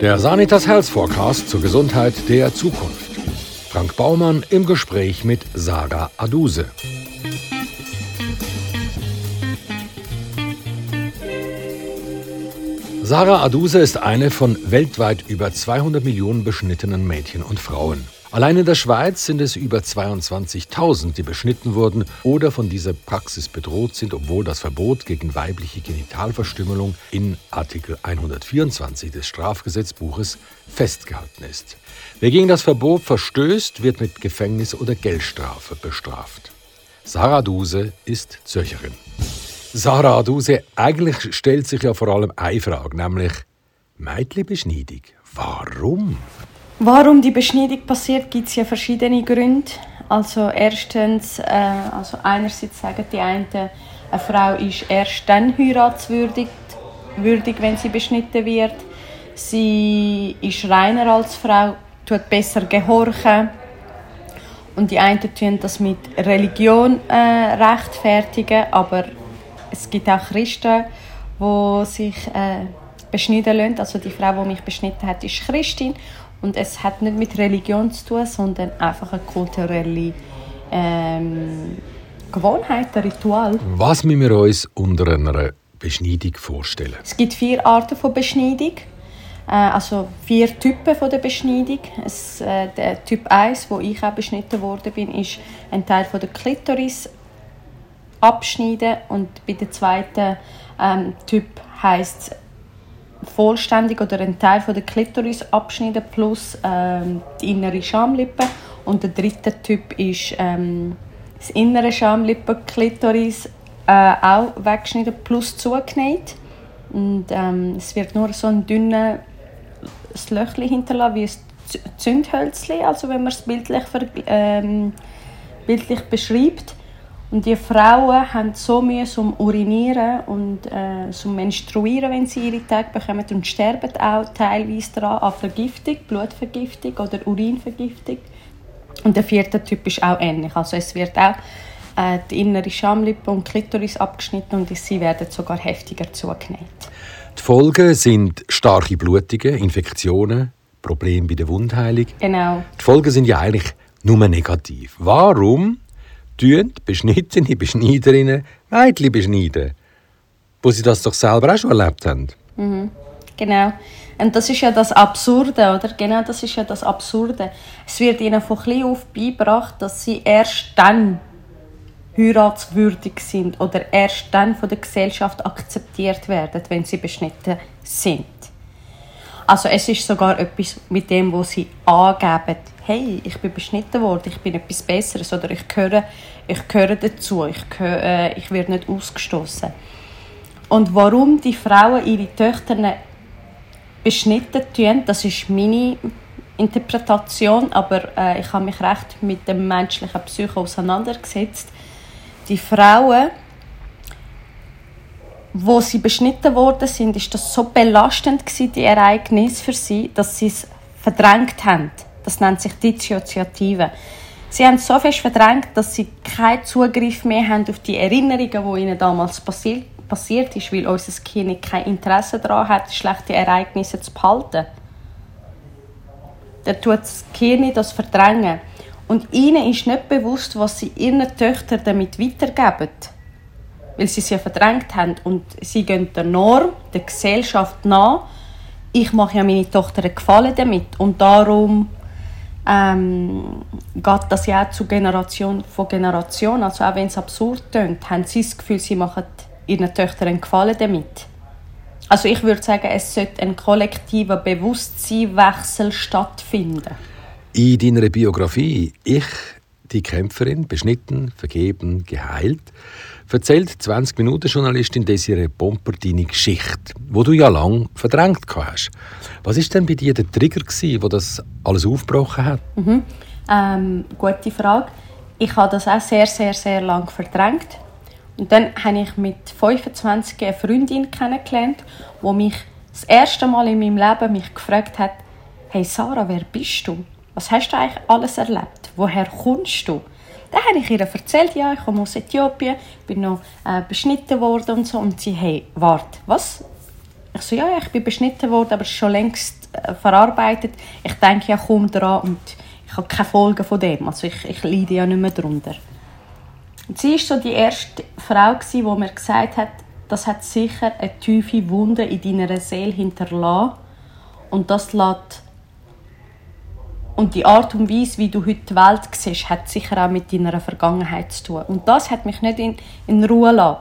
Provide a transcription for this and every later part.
Der Sanitas Health Forecast zur Gesundheit der Zukunft. Frank Baumann im Gespräch mit Sarah Aduse. Sarah Aduse ist eine von weltweit über 200 Millionen beschnittenen Mädchen und Frauen. Allein in der Schweiz sind es über 22.000, die beschnitten wurden oder von dieser Praxis bedroht sind, obwohl das Verbot gegen weibliche Genitalverstümmelung in Artikel 124 des Strafgesetzbuches festgehalten ist. Wer gegen das Verbot verstößt, wird mit Gefängnis oder Geldstrafe bestraft. Sarah Duse ist Zürcherin. Sarah Duse, eigentlich stellt sich ja vor allem eine Frage, nämlich Mädchenbeschneidung. Warum? Warum die Beschneidung passiert, gibt es ja verschiedene Gründe. Also erstens, äh, also einerseits sagen die einen, eine Frau ist erst dann heiratswürdig, würdig, wenn sie beschnitten wird. Sie ist reiner als Frau, tut besser gehorchen. Und die einen tun das mit Religion äh, rechtfertigen, aber es gibt auch Christen, die sich äh, beschneiden lassen. Also die Frau, die mich beschnitten hat, ist Christin und es hat nicht mit Religion zu tun, sondern einfach eine kulturelle ähm, Gewohnheit, ein Ritual. Was müssen wir uns unter einer Beschneidung vorstellen? Es gibt vier Arten von Beschneidung. Äh, also vier Typen von der Beschneidung. Es, äh, der Typ 1, wo ich auch beschnitten worden bin, ist ein Teil von der Klitoris abschneiden und bei der zweiten ähm, Typ heißt vollständig oder einen Teil von der Klitoris abschneiden plus ähm, die innere Schamlippe. Und der dritte Typ ist ähm, das innere Schamlippe Klitoris äh, auch weggeschnitten plus zugenäht. Und ähm, es wird nur so ein dünnes Löchli hinterlassen wie ein Zündhölzli, also wenn man es bildlich, ähm, bildlich beschreibt und die Frauen haben so Mühe zum Urinieren und äh, zum Menstruieren, wenn sie ihre Tage bekommen und sterben auch teilweise daran an Vergiftung, Blutvergiftung oder Urinvergiftung. Und der vierte Typ ist auch ähnlich. Also es wird auch äh, die innere Schamlippe und Klitoris abgeschnitten und sie werden sogar heftiger zugenäht. Die Folgen sind starke Blutungen, Infektionen, Probleme bei der Wundheilung. Genau. Die Folgen sind ja eigentlich nur negativ. Warum tun beschnittene Beschneiderinnen Mädchen beschneiden. Wo sie das doch selber auch schon erlebt haben. Mhm. Genau. Und das ist ja das Absurde, oder? Genau, das ist ja das Absurde. Es wird ihnen von klein auf beigebracht, dass sie erst dann heiratswürdig sind oder erst dann von der Gesellschaft akzeptiert werden, wenn sie beschnitten sind. Also es ist sogar etwas mit dem, wo sie angeben, hey, ich bin beschnitten worden, ich bin etwas Besseres oder ich gehöre, ich gehöre dazu, ich, gehöre, äh, ich werde nicht ausgestoßen. Und warum die Frauen ihre Töchter beschnitten tun, das ist meine Interpretation, aber äh, ich habe mich recht mit dem menschlichen Psycho auseinandergesetzt. Die Frauen, wo sie beschnitten worden sind, ist das so belastend gewesen, die Ereignisse für sie, dass sie es verdrängt haben. Das nennt sich Dissoziative. Sie haben so fest verdrängt, dass sie keinen Zugriff mehr haben auf die Erinnerungen, die ihnen damals passiert, passiert ist, weil unser Kind kein Interesse daran hat, schlechte Ereignisse zu behalten. Dann tut das Kind das verdrängen. Und ihnen ist nicht bewusst, was sie ihren Töchtern damit weitergeben. Weil sie sie verdrängt haben. Und sie gehen der Norm, der Gesellschaft nach. Ich mache ja meine Tochter einen Gefallen damit. Und darum ähm, geht das ja auch zu Generation von Generation. Also auch wenn es absurd klingt, haben sie das Gefühl, sie machen ihren Töchtern einen Gefallen damit. Also ich würde sagen, es sollte ein kollektiver Bewusstseinswechsel stattfinden. In deiner Biografie «Ich, die Kämpferin, beschnitten, vergeben, geheilt» erzählt 20 Minuten Journalistin Desiree Pomper deine Geschichte, wo du ja lang verdrängt hast. Was ist denn bei dir der Trigger gewesen, wo das alles aufgebrochen hat? Mhm. Ähm, gute Frage. Ich habe das auch sehr, sehr, sehr lang verdrängt. Und dann habe ich mit 25 eine Freundin kennengelernt, die mich das erste Mal in meinem Leben mich gefragt hat, «Hey Sarah, wer bist du? Was hast du eigentlich alles erlebt? Woher kommst du?» Dann habe ich ihr erzählt, ja, ich komme aus Äthiopien, bin noch äh, beschnitten worden und so. Und sie, hey, warte, was? ich so, ja, ich bin beschnitten worden, aber schon längst äh, verarbeitet. Ich denke ja kaum daran und ich habe keine Folgen von dem. Also ich, ich leide ja nicht mehr darunter. Und sie war so die erste Frau, die mir gesagt hat, das hat sicher eine tiefe Wunde in deiner Seele hinterlassen und das lässt und die Art und Weise, wie du heute die Welt siehst, hat sicher auch mit deiner Vergangenheit zu tun. Und das hat mich nicht in, in Ruhe gelassen.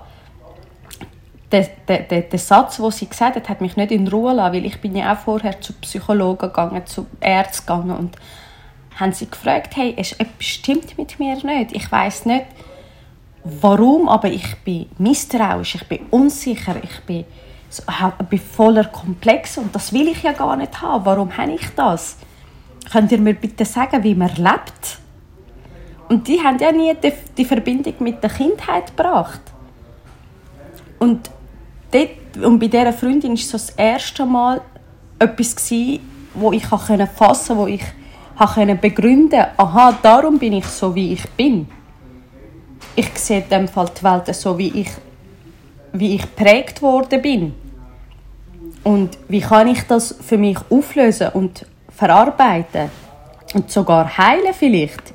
Der, der, der, Satz, den sie gesagt hat, hat mich nicht in Ruhe gelassen, weil ich bin ja auch vorher zu Psychologen gegangen, zu Ärzten gegangen und haben sie gefragt, hey, es stimmt mit mir nicht. Ich weiß nicht, warum, aber ich bin misstrauisch, ich bin unsicher, ich bin, ich bin voller Komplex und das will ich ja gar nicht haben. Warum habe ich das? Könnt ihr mir bitte sagen, wie man lebt? Und die haben ja nie die, die Verbindung mit der Kindheit gebracht. Und, dort, und bei dieser Freundin war so das erste Mal etwas, gewesen, wo ich fassen konnte, wo ich konnte begründen aha, darum bin ich so, wie ich bin. Ich sehe in dem Fall die Welt so, wie ich, wie ich prägt worden bin. Und wie kann ich das für mich auflösen und verarbeiten und sogar heilen vielleicht.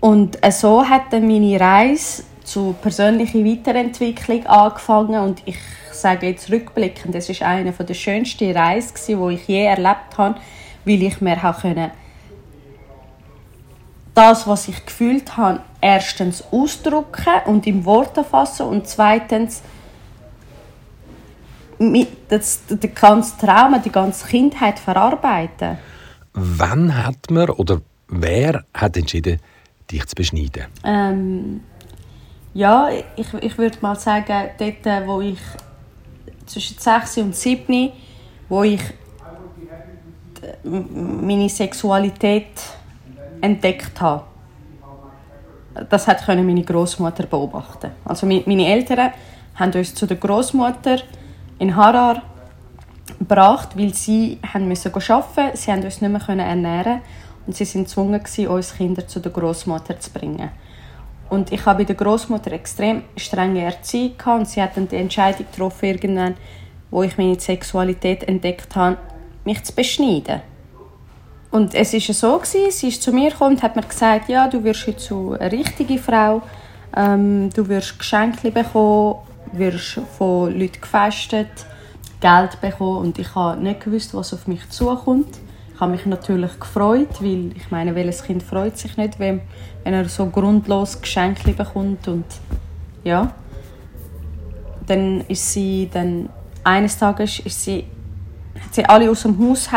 Und so hat dann meine Reise zur persönlichen Weiterentwicklung angefangen und ich sage jetzt rückblickend, das ist eine der schönsten Reisen, die ich je erlebt habe, weil ich mir können das, was ich gefühlt habe, erstens ausdrücken und in Worte fassen und zweitens das, den ganzen Trauma, die ganze Kindheit verarbeiten. Wann hat man oder wer hat entschieden, dich zu beschneiden? Ähm, ja, ich, ich würde mal sagen, dort, wo ich zwischen 6 und 7, wo ich meine Sexualität entdeckt habe. Das hat meine Großmutter beobachten. Also meine Eltern haben uns zu der Großmutter in Harar gebracht, weil sie haben müssen arbeiten Sie haben uns nicht mehr ernähren und sie sind gezwungen uns Kinder zu der Großmutter zu bringen. Und ich habe bei der Großmutter extrem strenge Erziehung und sie hat dann die Entscheidung getroffen irgendwann, wo ich meine Sexualität entdeckt habe, mich zu beschneiden. Und es ist so sie ist zu mir gekommen und hat mir gesagt, ja, du wirst heute zu eine richtige Frau, ähm, du wirst Geschenke bekommen wirst von Leuten gefestet, Geld bekommen und ich habe nicht gewusst, was auf mich zukommt. Ich habe mich natürlich gefreut, weil ich meine, welches Kind freut sich nicht, wenn, wenn er so grundlos Geschenke bekommt und ja. Dann ist sie dann eines Tages ist sie, hat sie alle aus dem Haus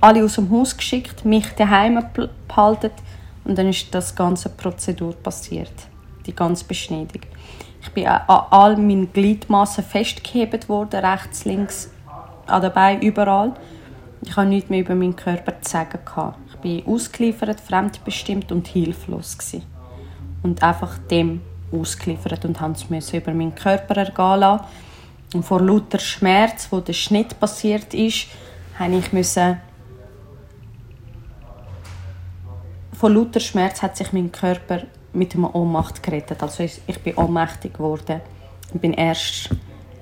alle aus dem Haus geschickt, mich daheim behalten und dann ist das ganze Prozedur passiert, die ganze Beschneidung. Ich bin an all meinen Gliedmassen festgehebt worden, rechts, links, an den Beinen, überall. Ich habe nichts mehr über meinen Körper zu sagen. Ich war ausgeliefert, fremdbestimmt und hilflos. Gewesen. Und einfach dem ausgeliefert und musste es über meinen Körper ergehen lassen. Und vor lauter Schmerz, wo der Schnitt passiert ist, musste ich müssen vor lauter Schmerz hat sich mein Körper mit einer Ohnmacht gerettet. Also ich, ich bin ohnmächtig geworden und bin erst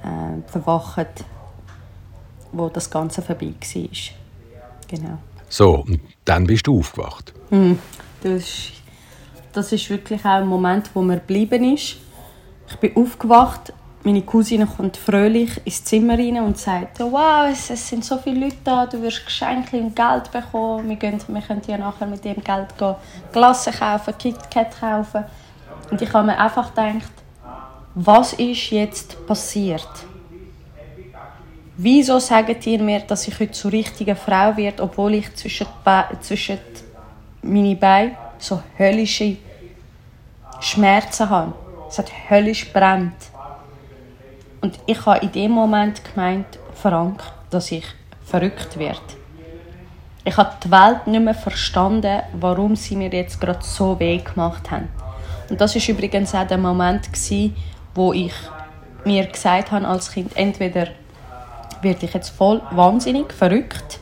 äh, verwacht, wo das Ganze vorbei war. Genau. So, und dann bist du aufgewacht? Mhm. Das, das ist wirklich auch ein Moment, wo mir geblieben ist. Ich bin aufgewacht meine Cousine kommt fröhlich ins Zimmer rein und sagt, wow, es, es, sind so viele Leute da, du wirst Geschenke und Geld bekommen, wir, gehen, wir können ja nachher mit dem Geld gehen, Glasse kaufen, KitKat kaufen. Und ich habe mir einfach gedacht, was ist jetzt passiert? Wieso sagt ihr mir, dass ich heute zur richtigen Frau werde, obwohl ich zwischen, zwischen meine Beine so höllische Schmerzen habe? Es hat höllisch brennt. Und ich habe in dem Moment gemeint, Frank, dass ich verrückt werde. Ich habe die Welt nicht mehr verstanden, warum sie mir jetzt gerade so weh gemacht haben. Und das ist übrigens auch der Moment, wo ich mir gesagt habe als Kind, entweder werde ich jetzt voll wahnsinnig, verrückt,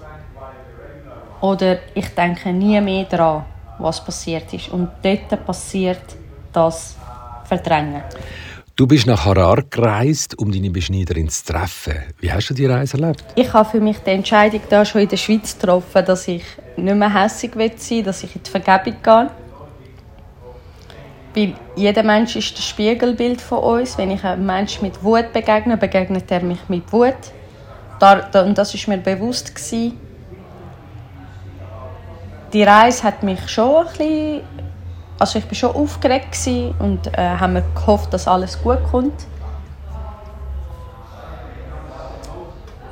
oder ich denke nie mehr daran, was passiert ist. Und dort passiert das Verdrängen. Du bist nach Harar gereist, um deine Beschneiderin zu treffen. Wie hast du die Reise erlebt? Ich habe für mich die Entscheidung da schon in der Schweiz getroffen, dass ich nicht mehr hässig sein will, dass ich in die Vergebung gehe. Weil jeder Mensch ist das Spiegelbild von uns. Wenn ich einem Menschen mit Wut begegne, begegnet er mich mit Wut. Und das war mir bewusst. Die Reise hat mich schon ein bisschen also ich war schon aufgeregt und äh, haben mir gehofft, dass alles gut kommt.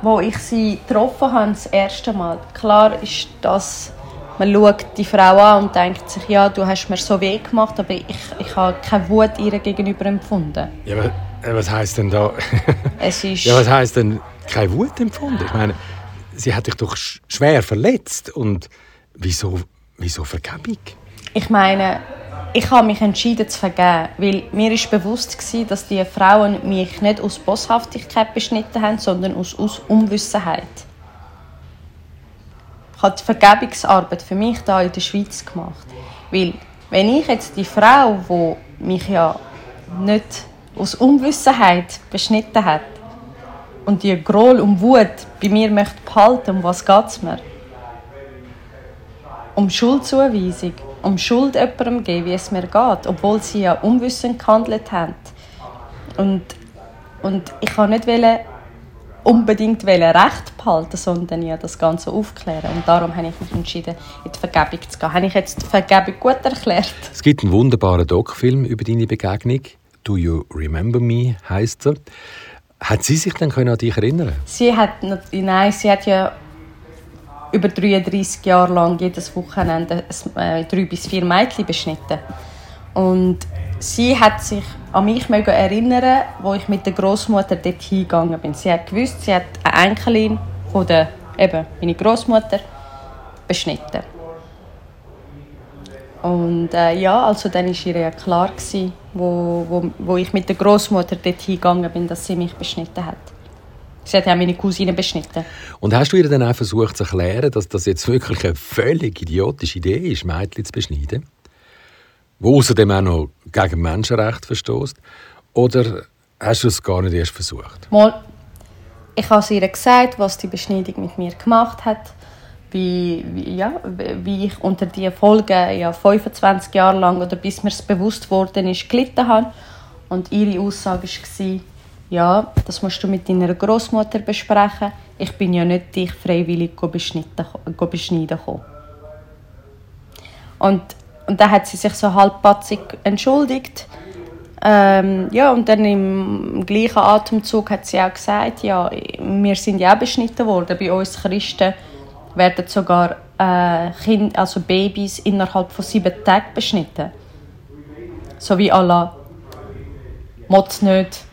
Wo ich sie getroffen habe, das erste Mal, klar ist das, man schaut die Frau an und denkt sich, ja, du hast mir so weh gemacht, aber ich, ich habe keine Wut ihr gegenüber empfunden. Ja, aber äh, was heißt denn da? es ist ja, was heißt denn keine Wut empfunden? Ich meine, sie hat dich doch schwer verletzt und wieso, wieso Vergebung? Ich meine, ich habe mich entschieden zu vergeben, weil mir ist bewusst war, dass die Frauen mich nicht aus Bosshaftigkeit beschnitten haben, sondern aus, aus Unwissenheit. Ich habe die Vergebungsarbeit für mich da in der Schweiz gemacht, weil wenn ich jetzt die Frau, die mich ja nicht aus Unwissenheit beschnitten hat und die Groll und Wut bei mir möchte behalten, um was geht es mir? Um Schuldzuweisung um Schuld jemandem geben, wie es mir geht, obwohl sie ja unwissend gehandelt haben. Und, und ich kann nicht unbedingt Recht behalten, sondern ja das Ganze aufklären. Und darum habe ich mich entschieden, in die Vergebung zu gehen. Habe ich jetzt die Vergebung gut erklärt? Es gibt einen wunderbaren Doc-Film über deine Begegnung. «Do you remember me?» heißt er. Hat sie sich dann an dich erinnern? Sie hat, nein, sie hat ja über 33 Jahre lang jedes Wochenende äh, drei bis vier Mädchen beschnitten. Und sie hat sich an mich erinnern, wo ich mit der Großmutter dort hingegangen bin. Sie hat gewusst, sie hat eine Enkelin von der eben meine Großmutter beschnitten. Und äh, ja, also dann war ihr ja klar gewesen, wo, wo, wo ich mit der Großmutter dort hingegangen bin, dass sie mich beschnitten hat. Sie hat ja meine Cousine beschnitten. Und hast du ihr dann auch versucht zu erklären, dass das jetzt wirklich eine völlig idiotische Idee ist, Mädchen zu beschneiden? Wo außerdem auch noch gegen Menschenrechte verstößt? Oder hast du es gar nicht erst versucht? Mal, ich habe ihr gesagt, was die Beschneidung mit mir gemacht hat. Wie, wie, ja, wie ich unter diesen Folgen ja, 25 Jahre lang oder bis mir es bewusst worden ist, gelitten habe. Und ihre Aussage war, ja, das musst du mit deiner Großmutter besprechen. Ich bin ja nicht dich freiwillig beschneiden gekommen. Und, und dann hat sie sich so halbpatzig entschuldigt. Ähm, ja, und dann im gleichen Atemzug hat sie auch gesagt, ja, wir sind ja auch beschnitten worden. Bei uns Christen werden sogar äh, kind, also Babys innerhalb von sieben Tagen beschnitten. So wie Allah. Motz nicht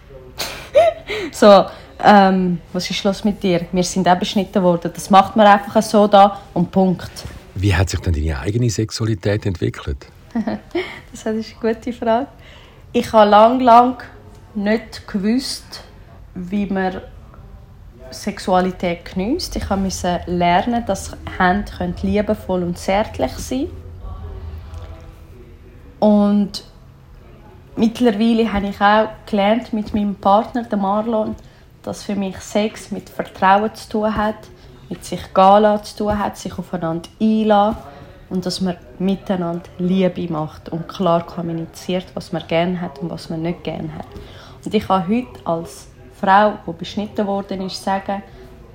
so, ähm, was ist los mit dir? Wir sind auch beschnitten worden. Das macht man einfach so da und Punkt. Wie hat sich denn deine eigene Sexualität entwickelt? das ist eine gute Frage. Ich habe lang, lang nicht gewusst, wie man Sexualität genießt. Ich musste lernen, dass Hände liebevoll und zärtlich sein können. Und mittlerweile habe ich auch gelernt mit meinem Partner, dem Marlon, dass für mich Sex mit Vertrauen zu tun hat, mit sich gehen zu tun hat, sich aufeinander einlassen und dass man miteinander Liebe macht und klar kommuniziert, was man gerne hat und was man nicht gerne hat. Und ich kann heute als Frau, die beschnitten worden ist, sagen,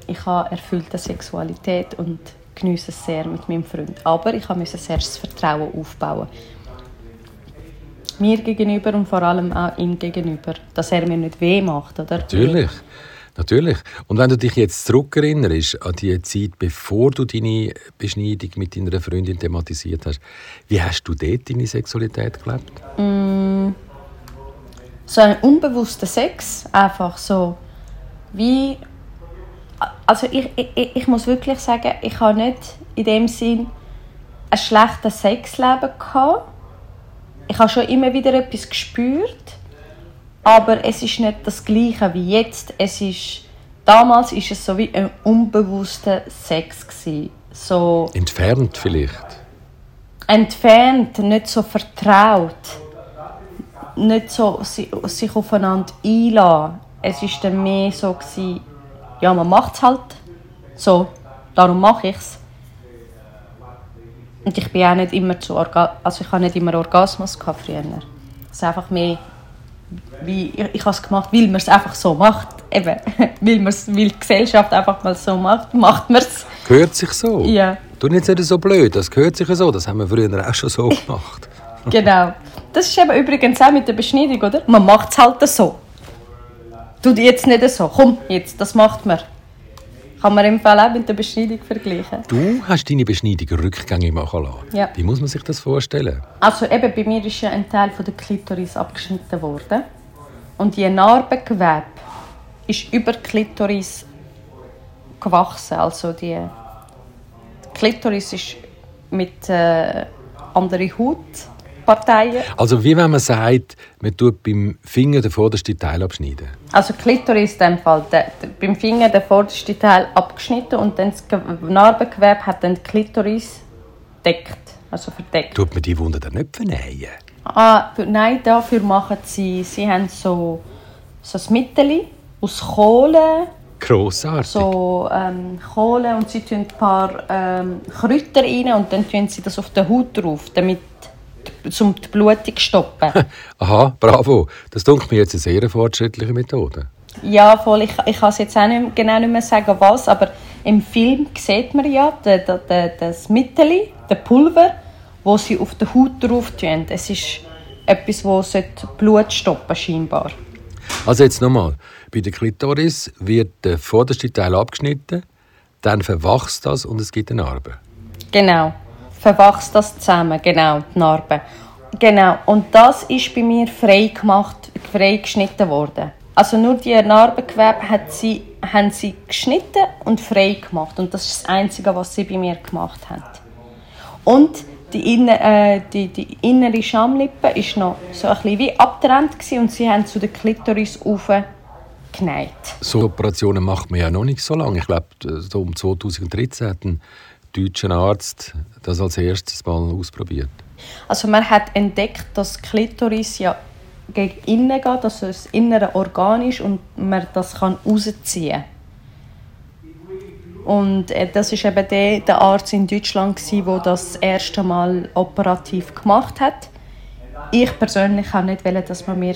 ich habe erfüllte Sexualität und genieße es sehr mit meinem Freund. Aber ich musste zuerst das Vertrauen aufbauen mir gegenüber und vor allem auch ihm gegenüber, dass er mir nicht weh macht, oder? Natürlich. Natürlich. Und wenn du dich jetzt zurückerinnerst an die Zeit, bevor du deine Beschneidung mit deiner Freundin thematisiert hast, wie hast du dort deine Sexualität gelebt? Mm, so ein unbewusster Sex, einfach so wie... Also ich, ich, ich muss wirklich sagen, ich habe nicht in dem Sinn ein schlechtes Sexleben gehabt, ich habe schon immer wieder etwas gespürt, aber es ist nicht das Gleiche wie jetzt. Es ist, damals ist es so wie ein unbewusster Sex gewesen. so entfernt vielleicht. Entfernt, nicht so vertraut. nicht so sich aufeinander einlassen. Es war dann mehr so, gewesen, ja, man macht es halt so, darum mache ich es. Und ich bin auch nicht immer zu Orga also ich habe nicht immer Orgasmus gehabt früher. Es ist einfach mehr, wie, ich, ich habe es gemacht, weil man es einfach so macht. Eben, weil, man's, weil die Gesellschaft einfach mal so macht, macht man es. Gehört sich so? Ja. Du nicht so blöd, das gehört sich so, das haben wir früher auch schon so gemacht. genau. Das ist eben übrigens auch mit der Beschneidung, oder? Man macht es halt so. Du jetzt nicht so, komm jetzt, das macht man. Kann man im Fall auch mit der Beschneidung vergleichen. Du hast deine Beschneidung rückgängig machen lassen. Ja. Wie muss man sich das vorstellen? Also eben, bei mir ist ja ein Teil von der Klitoris abgeschnitten worden. Und die Narbengewebe ist über die Klitoris gewachsen. Also die, die Klitoris ist mit äh, anderer Haut Parteien. Also wie wenn man sagt, man tut beim Finger den vordersten Teil abschneiden. Also Klitoris in dem Fall, der, der, beim Finger den vordersten Teil abgeschnitten und dann das Narbengewebe hat dann die Klitoris deckt, also verdeckt. Tut man die Wunde dann nicht vernähen? Ah, nein, dafür machen sie, sie haben so, so ein Mittel aus Kohle. Grossartig. So ähm, Kohle und sie tun ein paar ähm, Kräuter rein und dann tun sie das auf der Haut drauf, damit um die Blutung zu stoppen. Aha, bravo. Das dunkelt mir jetzt eine sehr fortschrittliche Methode. Ja, voll. Ich, ich kann es jetzt auch nicht, genau nicht mehr sagen, was, aber im Film sieht man ja de, de, de, das Mittel, das Pulver, wo sie auf der Haut drauf tun. Es ist etwas, das Blut stoppen scheinbar. Also jetzt nochmal. Bei der Klitoris wird der vorderste Teil abgeschnitten, dann verwachst das und es gibt eine Narbe. Genau verwachst das zusammen, genau, die Narbe. Genau, und das ist bei mir frei gemacht, frei geschnitten worden. Also nur die Narbengewebe hat sie, haben sie geschnitten und frei gemacht. Und das ist das Einzige, was sie bei mir gemacht haben. Und die, inner, äh, die, die innere Schamlippe war noch so ein bisschen wie abgetrennt und sie haben zu der Klitoris genäht. So Operationen macht man ja noch nicht so lange. Ich glaube, so um 2013 hatten deutschen Arzt das als erstes mal ausprobiert? Also man hat entdeckt, dass Klitoris ja gegen innen geht, also das innere Organ ist und man das kann rausziehen und äh, das ist eben der, der Arzt in Deutschland der das, erste Mal operativ gemacht hat. Ich persönlich kann nicht dass man mir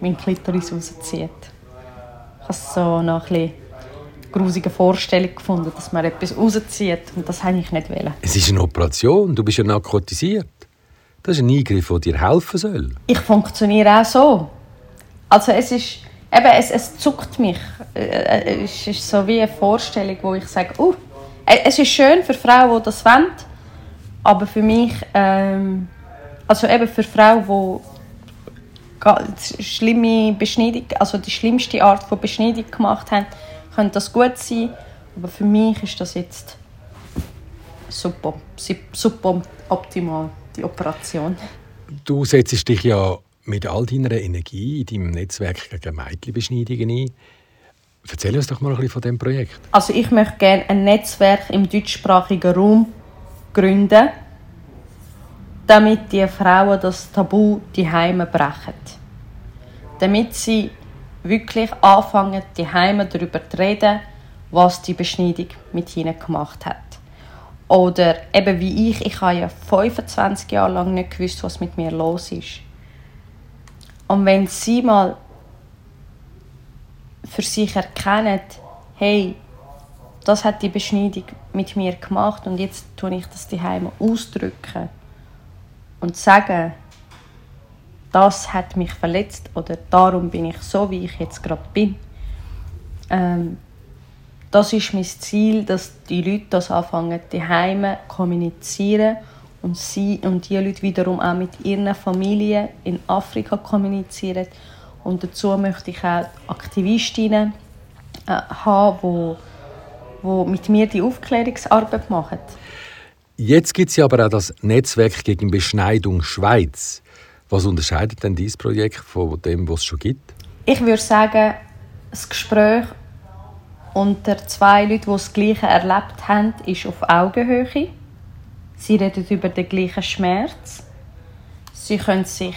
meinen Klitoris rauszieht. Ich habe so noch ein bisschen grusige Vorstellung gefunden, dass man etwas rauszieht. Und das wollte ich nicht. Wollen. Es ist eine Operation, du bist ja narkotisiert. Das ist ein Eingriff, der dir helfen soll. Ich funktioniere auch so. Also es ist, eben, es, es zuckt mich. Äh, es ist so wie eine Vorstellung, wo ich sage, uh, es ist schön für Frauen, die das wollen, aber für mich, ähm, also eben für Frauen, die schlimme Beschneidung, also die schlimmste Art von Beschneidung gemacht haben, könnte das gut sein, aber für mich ist das jetzt super, super optimal, die Operation. Du setzt dich ja mit all deiner Energie in deinem Netzwerk gegen Mädchenbeschneidungen ein. Erzähl uns doch mal ein bisschen von diesem Projekt. Also ich möchte gerne ein Netzwerk im deutschsprachigen Raum gründen, damit die Frauen das Tabu die Heime brechen. Damit sie wirklich anfangen, die Heime darüber zu reden, was die Beschneidung mit ihnen gemacht hat. Oder eben wie ich, ich habe ja 25 Jahre lang nicht gewusst, was mit mir los ist. Und wenn sie mal für sich erkennen, hey, das hat die Beschneidung mit mir gemacht und jetzt tue ich das die Heime ausdrücken und sagen, das hat mich verletzt oder darum bin ich so, wie ich jetzt gerade bin. Ähm, das ist mein Ziel, dass die Leute das anfangen, die Heime kommunizieren und sie und die Leute wiederum auch mit ihren Familien in Afrika kommunizieren. Und dazu möchte ich auch Aktivistinnen äh, haben, wo, wo mit mir die Aufklärungsarbeit machen. Jetzt gibt es aber auch das Netzwerk gegen Beschneidung Schweiz. Was unterscheidet denn dieses Projekt von dem, was es schon gibt? Ich würde sagen, das Gespräch unter zwei Leuten, die das Gleiche erlebt haben, ist auf Augenhöhe. Sie reden über den gleichen Schmerz. Sie können sich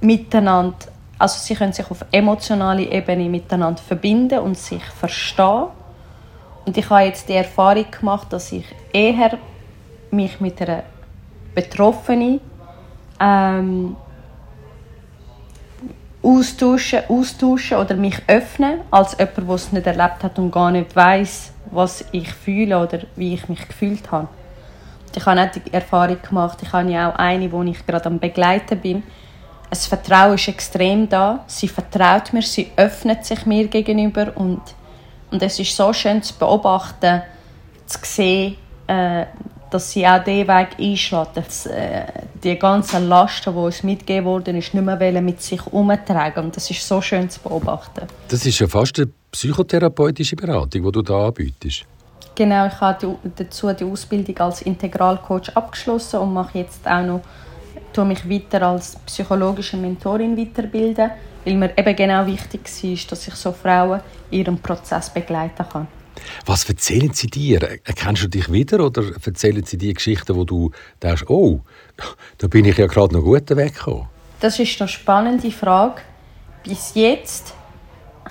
miteinander, also sie können sich auf emotionaler Ebene miteinander verbinden und sich verstehen. Und ich habe jetzt die Erfahrung gemacht, dass ich eher mich mit einer Betroffenen ähm, austauschen, austauschen oder mich öffnen, als jemand, der es nicht erlebt hat und gar nicht weiß, was ich fühle oder wie ich mich gefühlt habe. Ich habe auch die Erfahrung gemacht, ich habe ja auch eine, wo ich gerade am Begleiten bin. Das Vertrauen ist extrem da. Sie vertraut mir, sie öffnet sich mir gegenüber und, und es ist so schön zu beobachten, zu sehen, äh, dass sie auch diesen Weg einschlägt, dass äh, die ganzen Lasten, die uns mitgegeben wurden, ist nicht mehr mit sich herumtragen. Und das ist so schön zu beobachten. Das ist ja fast eine psychotherapeutische Beratung, die du da anbietest. Genau, ich habe dazu die Ausbildung als Integralcoach abgeschlossen und mache jetzt auch noch, tue mich weiter als psychologische Mentorin weiterbilden, weil mir eben genau wichtig ist, dass ich so Frauen in ihrem Prozess begleiten kann. Was erzählen sie dir? Erkennst du dich wieder oder erzählen sie die Geschichten, wo du denkst, oh, da bin ich ja gerade noch gut weggekommen? Das ist eine spannende Frage. Bis jetzt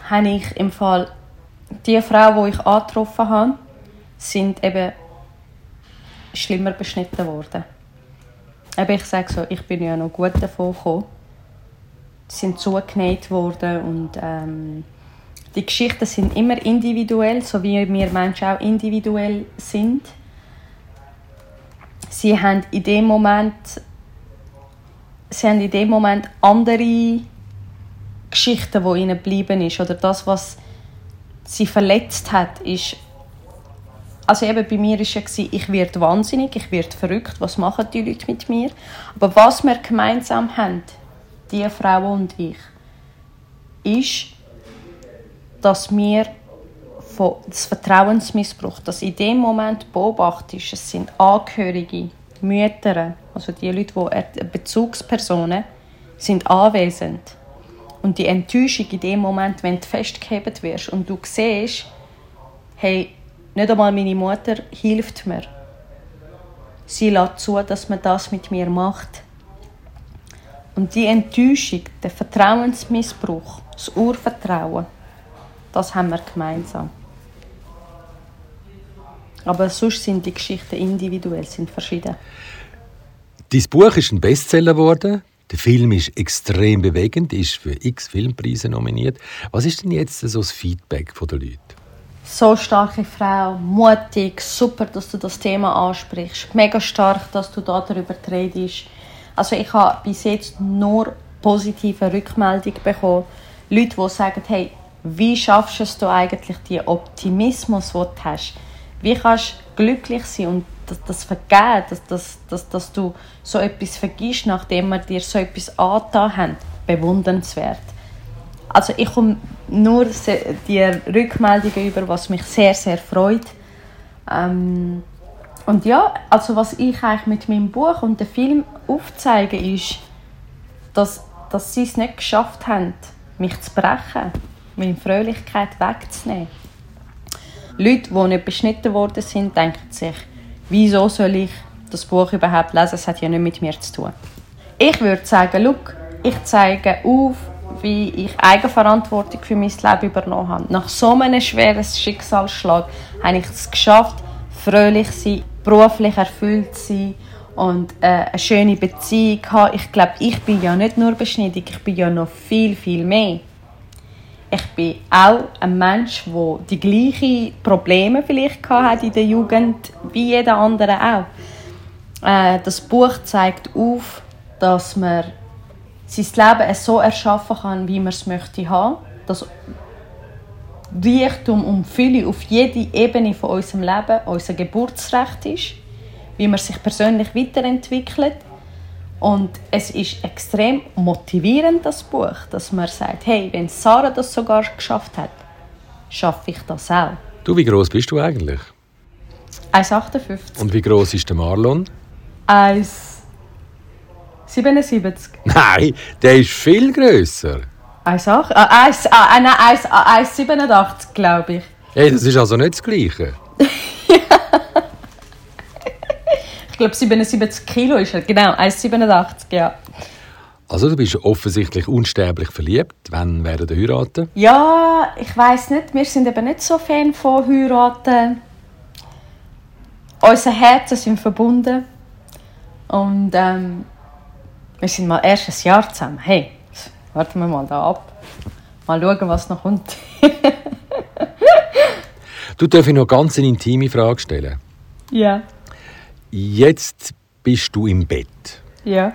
habe ich im Fall die Frau, die ich angetroffen habe, sind eben schlimmer beschnitten worden. Eben ich sage so, ich bin ja noch gut davon gekommen. Sie sind zugenäht worden und ähm, die Geschichten sind immer individuell, so wie wir Menschen auch individuell sind. Sie haben in dem Moment, sie haben in dem Moment andere Geschichten, die ihnen geblieben ist oder das, was sie verletzt hat, ist also eben bei mir war ja, ich werde wahnsinnig, ich werde verrückt, was machen die Leute mit mir? Aber was wir gemeinsam haben, die Frau und ich, ist, dass wir von das Vertrauensmissbrauch, das in dem Moment beobachtest, es sind Angehörige, Mütter, also die Leute, die Bezugspersonen, sind anwesend. Und die Enttäuschung in dem Moment, wenn du festgehebt wirst und du siehst, hey, nicht einmal meine Mutter hilft mir. Sie lässt zu, dass man das mit mir macht. Und die Enttäuschung, der Vertrauensmissbrauch, das Urvertrauen, das haben wir gemeinsam. Aber sonst sind die Geschichten individuell, sind verschieden. Dein Buch ist ein Bestseller geworden. Der Film ist extrem bewegend, ist für x Filmpreise nominiert. Was ist denn jetzt so das Feedback der Leute? So starke Frau, mutig, super, dass du das Thema ansprichst. Mega stark, dass du da darüber redest. Also ich habe bis jetzt nur positive Rückmeldungen bekommen. Leute, die sagen, hey, wie schaffst du eigentlich den Optimismus, den du hast? Wie kannst du glücklich sein und das, das Vergehen, dass, dass, dass, dass du so etwas vergisst, nachdem wir dir so etwas angetan haben, bewundernswert. Also ich komme nur die Rückmeldungen über, was mich sehr, sehr freut. Ähm, und ja, also was ich eigentlich mit meinem Buch und dem Film aufzeige, ist, dass, dass sie es nicht geschafft haben, mich zu brechen meine Fröhlichkeit wegzunehmen. Leute, die nicht beschnitten worden sind, denken sich, wieso soll ich das Buch überhaupt lesen? Es hat ja nicht mit mir zu tun. Ich würde sagen, look, ich zeige auf, wie ich Eigenverantwortung für mein Leben übernommen habe. Nach so einem schweren Schicksalsschlag habe ich es geschafft, fröhlich zu sein, beruflich erfüllt zu sein und äh, eine schöne Beziehung zu haben. Ich glaube, ich bin ja nicht nur beschnitten, ich bin ja noch viel, viel mehr ich bin auch ein Mensch, der die gleichen Probleme vielleicht hat in der Jugend wie jeder andere auch. Äh, das Buch zeigt auf, dass man sein Leben so erschaffen kann, wie man es möchte haben. Dass Reichtum und Fülle auf jede Ebene von unserem Leben unser Geburtsrecht ist, wie man sich persönlich weiterentwickelt und es ist extrem motivierend, das Buch, dass man sagt, hey, wenn Sarah das sogar geschafft hat, schaffe ich das auch. Du, wie groß bist du eigentlich? 1,58. Und wie groß ist der Marlon? 1,77. Nein, der ist viel grösser. 1,87, äh, äh, glaube ich. Hey, das ist also nicht das Gleiche. glaube 77 Kilo ist er, genau, 1,87, ja. Also du bist offensichtlich unsterblich verliebt. Wann werden ihr heiraten? Ja, ich weiß nicht. Wir sind eben nicht so Fan von heiraten. Unsere Herzen sind verbunden. Und ähm, wir sind mal erst ein Jahr zusammen. Hey, warten wir mal da ab. Mal schauen, was noch kommt. du darf ich noch ganz eine intime Frage stellen. Ja. Jetzt bist du im Bett. Ja.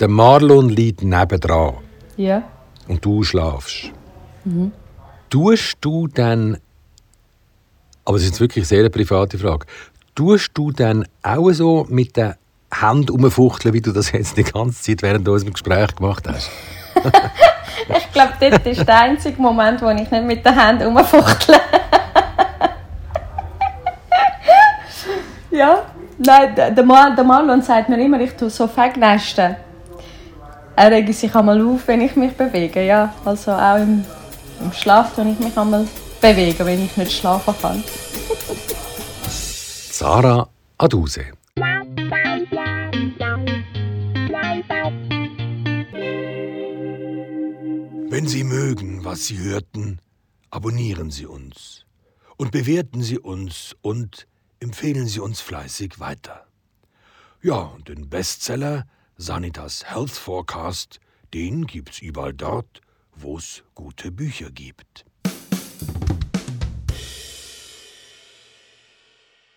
Der Marlon liegt nebendran. Ja. Und du schlafst. Mhm. Tust du dann, aber es ist wirklich eine sehr private Frage, tust du dann auch so mit der Hand umfuchteln, wie du das jetzt die ganze Zeit während unserem Gespräch gemacht hast? ich glaube, das ist der einzige Moment, wo ich nicht mit der Hand umfuchtle. ja, nein, der, Mar der Marlon sagt mir immer, ich tue so Fegnästen. Er regt sich einmal auf, wenn ich mich bewege, ja. Also auch im, im Schlaf tue ich mich einmal bewegen, wenn ich nicht schlafen kann. Sarah Aduse. Wenn Sie mögen, was Sie hörten, abonnieren Sie uns und bewerten Sie uns und empfehlen Sie uns fleißig weiter. Ja, und den Bestseller Sanitas Health Forecast, den gibt's überall dort, wo es gute Bücher gibt.